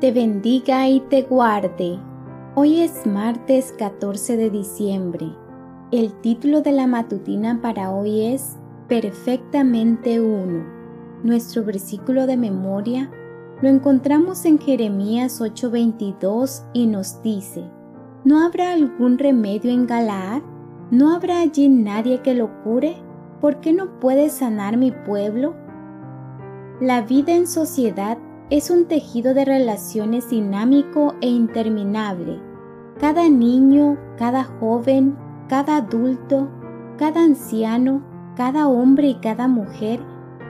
te bendiga y te guarde. Hoy es martes 14 de diciembre. El título de la matutina para hoy es Perfectamente uno. Nuestro versículo de memoria lo encontramos en Jeremías 8:22 y nos dice, ¿No habrá algún remedio en Galaad? ¿No habrá allí nadie que lo cure? ¿Por qué no puede sanar mi pueblo? La vida en sociedad es un tejido de relaciones dinámico e interminable. Cada niño, cada joven, cada adulto, cada anciano, cada hombre y cada mujer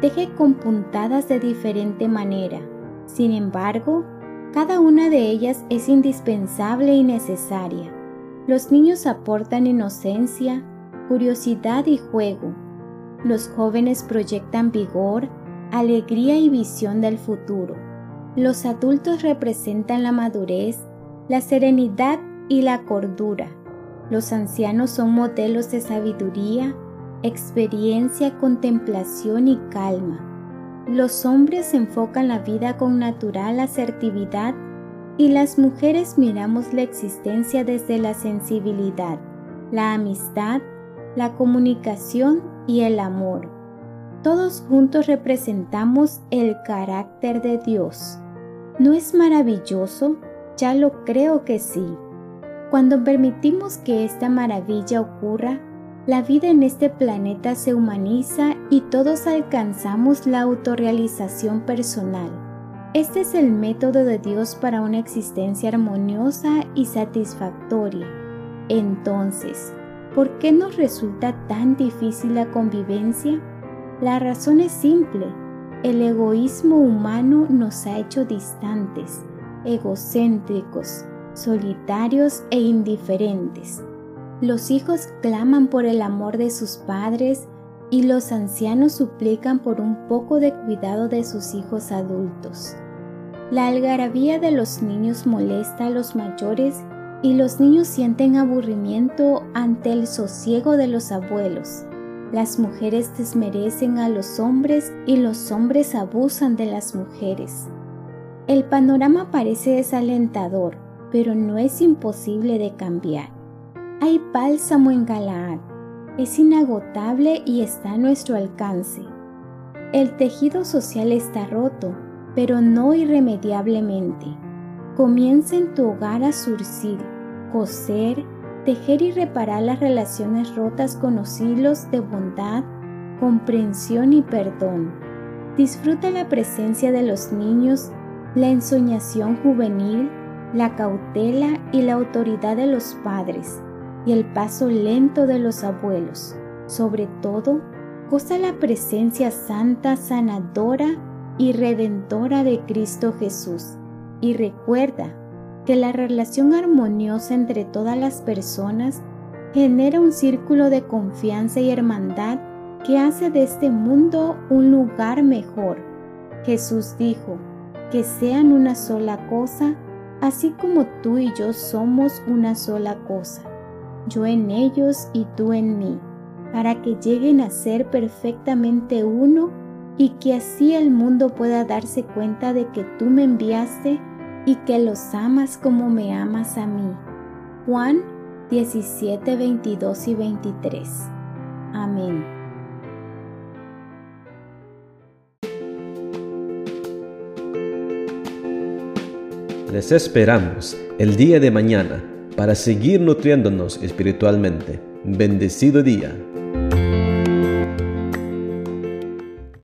teje con puntadas de diferente manera. Sin embargo, cada una de ellas es indispensable y necesaria. Los niños aportan inocencia, curiosidad y juego. Los jóvenes proyectan vigor, alegría y visión del futuro. Los adultos representan la madurez, la serenidad y la cordura. Los ancianos son modelos de sabiduría, experiencia, contemplación y calma. Los hombres enfocan la vida con natural asertividad y las mujeres miramos la existencia desde la sensibilidad, la amistad, la comunicación y el amor. Todos juntos representamos el carácter de Dios. ¿No es maravilloso? Ya lo creo que sí. Cuando permitimos que esta maravilla ocurra, la vida en este planeta se humaniza y todos alcanzamos la autorrealización personal. Este es el método de Dios para una existencia armoniosa y satisfactoria. Entonces, ¿por qué nos resulta tan difícil la convivencia? La razón es simple. El egoísmo humano nos ha hecho distantes, egocéntricos, solitarios e indiferentes. Los hijos claman por el amor de sus padres y los ancianos suplican por un poco de cuidado de sus hijos adultos. La algarabía de los niños molesta a los mayores y los niños sienten aburrimiento ante el sosiego de los abuelos. Las mujeres desmerecen a los hombres y los hombres abusan de las mujeres. El panorama parece desalentador, pero no es imposible de cambiar. Hay bálsamo en Galaad, es inagotable y está a nuestro alcance. El tejido social está roto, pero no irremediablemente. Comienza en tu hogar a surcir, coser, tejer y reparar las relaciones rotas con los hilos de bondad, comprensión y perdón. Disfruta la presencia de los niños, la ensoñación juvenil, la cautela y la autoridad de los padres y el paso lento de los abuelos. Sobre todo, goza la presencia santa, sanadora y redentora de Cristo Jesús. Y recuerda que la relación armoniosa entre todas las personas genera un círculo de confianza y hermandad que hace de este mundo un lugar mejor. Jesús dijo, que sean una sola cosa, así como tú y yo somos una sola cosa yo en ellos y tú en mí, para que lleguen a ser perfectamente uno y que así el mundo pueda darse cuenta de que tú me enviaste y que los amas como me amas a mí. Juan 17, 22 y 23. Amén. Les esperamos el día de mañana para seguir nutriéndonos espiritualmente. Bendecido día.